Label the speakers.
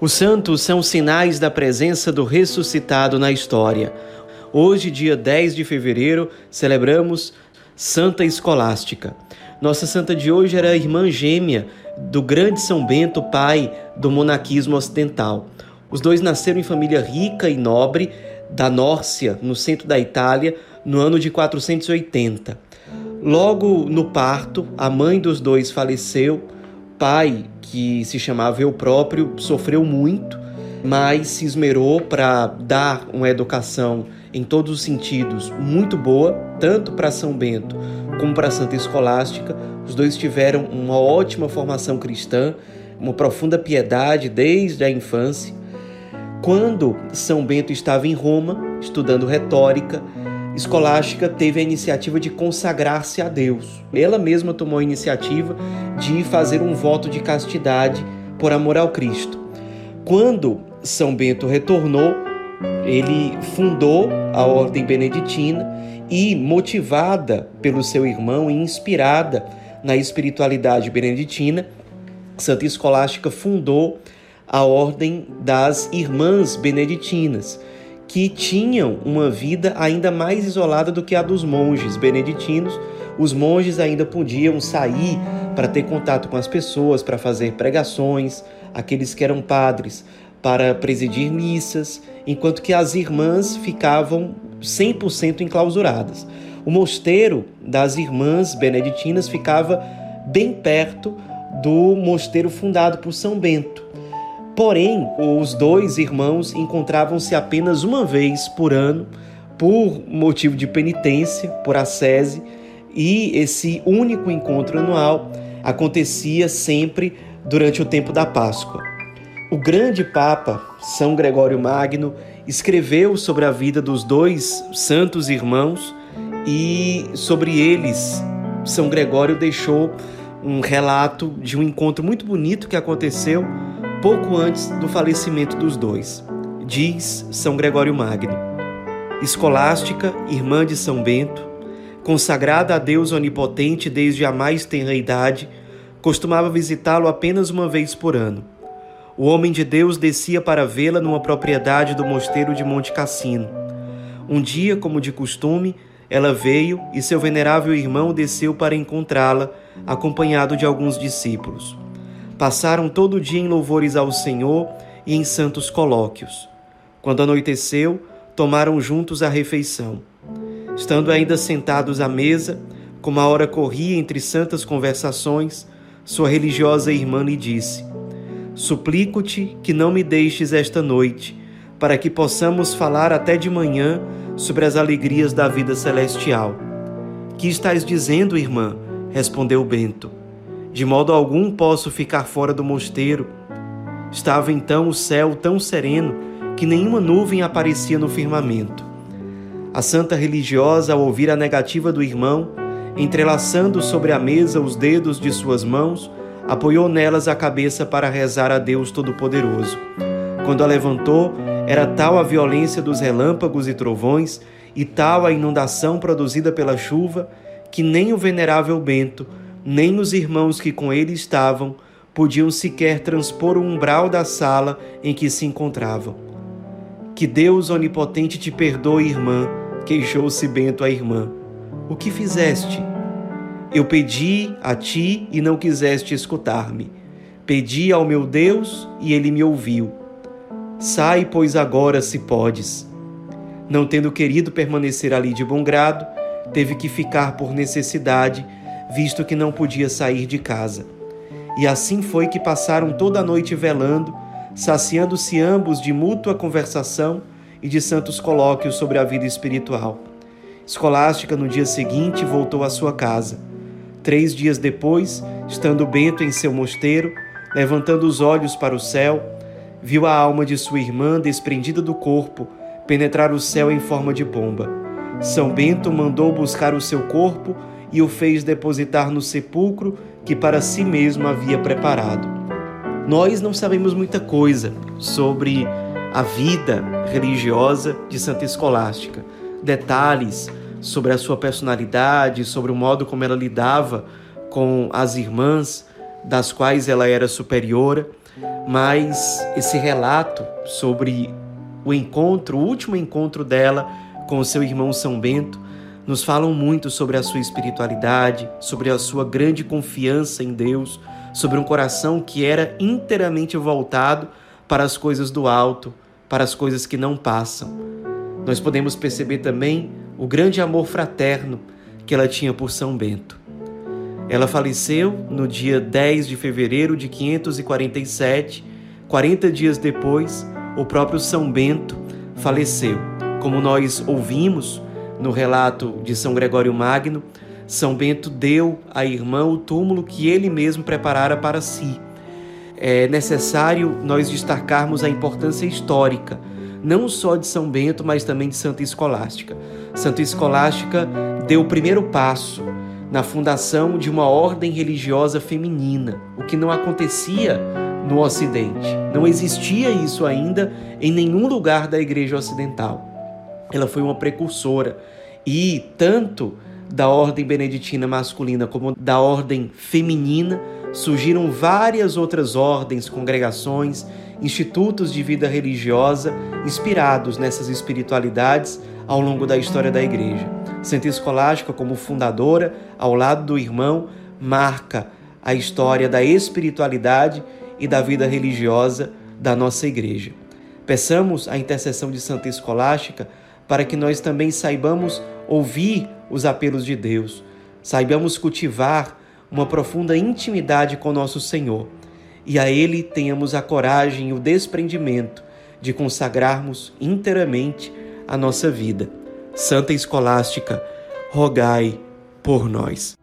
Speaker 1: Os santos são sinais da presença do ressuscitado na história. Hoje, dia 10 de fevereiro, celebramos Santa Escolástica. Nossa santa de hoje era a irmã gêmea do grande São Bento, pai do monaquismo ocidental. Os dois nasceram em família rica e nobre da Nórcia, no centro da Itália, no ano de 480. Logo no parto, a mãe dos dois faleceu pai, que se chamava eu próprio, sofreu muito, mas se esmerou para dar uma educação em todos os sentidos muito boa, tanto para São Bento como para Santa Escolástica. Os dois tiveram uma ótima formação cristã, uma profunda piedade desde a infância. Quando São Bento estava em Roma, estudando retórica, Escolástica teve a iniciativa de consagrar-se a Deus. Ela mesma tomou a iniciativa de fazer um voto de castidade por amor ao Cristo. Quando São Bento retornou, ele fundou a Ordem Beneditina e, motivada pelo seu irmão e inspirada na espiritualidade beneditina, Santa Escolástica fundou a Ordem das Irmãs Beneditinas que tinham uma vida ainda mais isolada do que a dos monges beneditinos. Os monges ainda podiam sair para ter contato com as pessoas, para fazer pregações, aqueles que eram padres para presidir missas, enquanto que as irmãs ficavam 100% enclausuradas. O mosteiro das irmãs beneditinas ficava bem perto do mosteiro fundado por São Bento. Porém, os dois irmãos encontravam-se apenas uma vez por ano, por motivo de penitência, por ascese, e esse único encontro anual acontecia sempre durante o tempo da Páscoa. O grande Papa, São Gregório Magno, escreveu sobre a vida dos dois santos irmãos e sobre eles, São Gregório deixou um relato de um encontro muito bonito que aconteceu pouco antes do falecimento dos dois. Diz São Gregório Magno. Escolástica, irmã de São Bento, consagrada a Deus onipotente desde a mais tenra idade, costumava visitá-lo apenas uma vez por ano. O homem de Deus descia para vê-la numa propriedade do mosteiro de Monte Cassino. Um dia, como de costume, ela veio e seu venerável irmão desceu para encontrá-la, acompanhado de alguns discípulos. Passaram todo o dia em louvores ao Senhor e em santos colóquios. Quando anoiteceu, tomaram juntos a refeição. Estando ainda sentados à mesa, como a hora corria entre santas conversações, sua religiosa irmã lhe disse: Suplico-te que não me deixes esta noite, para que possamos falar até de manhã sobre as alegrias da vida celestial. Que estás dizendo, irmã? respondeu Bento. De modo algum posso ficar fora do mosteiro. Estava então o céu tão sereno que nenhuma nuvem aparecia no firmamento. A santa religiosa, ao ouvir a negativa do irmão, entrelaçando sobre a mesa os dedos de suas mãos, apoiou nelas a cabeça para rezar a Deus Todo-Poderoso. Quando a levantou, era tal a violência dos relâmpagos e trovões e tal a inundação produzida pela chuva que nem o venerável Bento nem os irmãos que com ele estavam podiam sequer transpor o umbral da sala em que se encontravam. Que Deus onipotente te perdoe, irmã, queixou-se Bento à irmã. O que fizeste? Eu pedi a ti e não quiseste escutar-me. Pedi ao meu Deus e ele me ouviu. Sai, pois, agora, se podes. Não tendo querido permanecer ali de bom grado, teve que ficar por necessidade visto que não podia sair de casa. E assim foi que passaram toda a noite velando, saciando-se ambos de mútua conversação e de santos colóquios sobre a vida espiritual. Escolástica, no dia seguinte, voltou à sua casa. Três dias depois, estando Bento em seu mosteiro, levantando os olhos para o céu, viu a alma de sua irmã desprendida do corpo penetrar o céu em forma de bomba. São Bento mandou buscar o seu corpo e o fez depositar no sepulcro que para si mesmo havia preparado. Nós não sabemos muita coisa sobre a vida religiosa de Santa Escolástica, detalhes sobre a sua personalidade, sobre o modo como ela lidava com as irmãs, das quais ela era superiora, mas esse relato sobre o encontro, o último encontro dela com seu irmão São Bento, nos falam muito sobre a sua espiritualidade, sobre a sua grande confiança em Deus, sobre um coração que era inteiramente voltado para as coisas do alto, para as coisas que não passam. Nós podemos perceber também o grande amor fraterno que ela tinha por São Bento. Ela faleceu no dia 10 de fevereiro de 547, 40 dias depois, o próprio São Bento faleceu. Como nós ouvimos no relato de São Gregório Magno, São Bento deu à irmã o túmulo que ele mesmo preparara para si. É necessário nós destacarmos a importância histórica, não só de São Bento, mas também de Santa Escolástica. Santa Escolástica deu o primeiro passo na fundação de uma ordem religiosa feminina, o que não acontecia no Ocidente. Não existia isso ainda em nenhum lugar da Igreja Ocidental. Ela foi uma precursora e tanto da ordem beneditina masculina como da ordem feminina surgiram várias outras ordens, congregações, institutos de vida religiosa inspirados nessas espiritualidades ao longo da história da igreja. Santa Escolástica, como fundadora, ao lado do irmão, marca a história da espiritualidade e da vida religiosa da nossa igreja. Peçamos a intercessão de Santa Escolástica para que nós também saibamos ouvir os apelos de Deus, saibamos cultivar uma profunda intimidade com nosso Senhor e a Ele tenhamos a coragem e o desprendimento de consagrarmos inteiramente a nossa vida. Santa Escolástica, rogai por nós.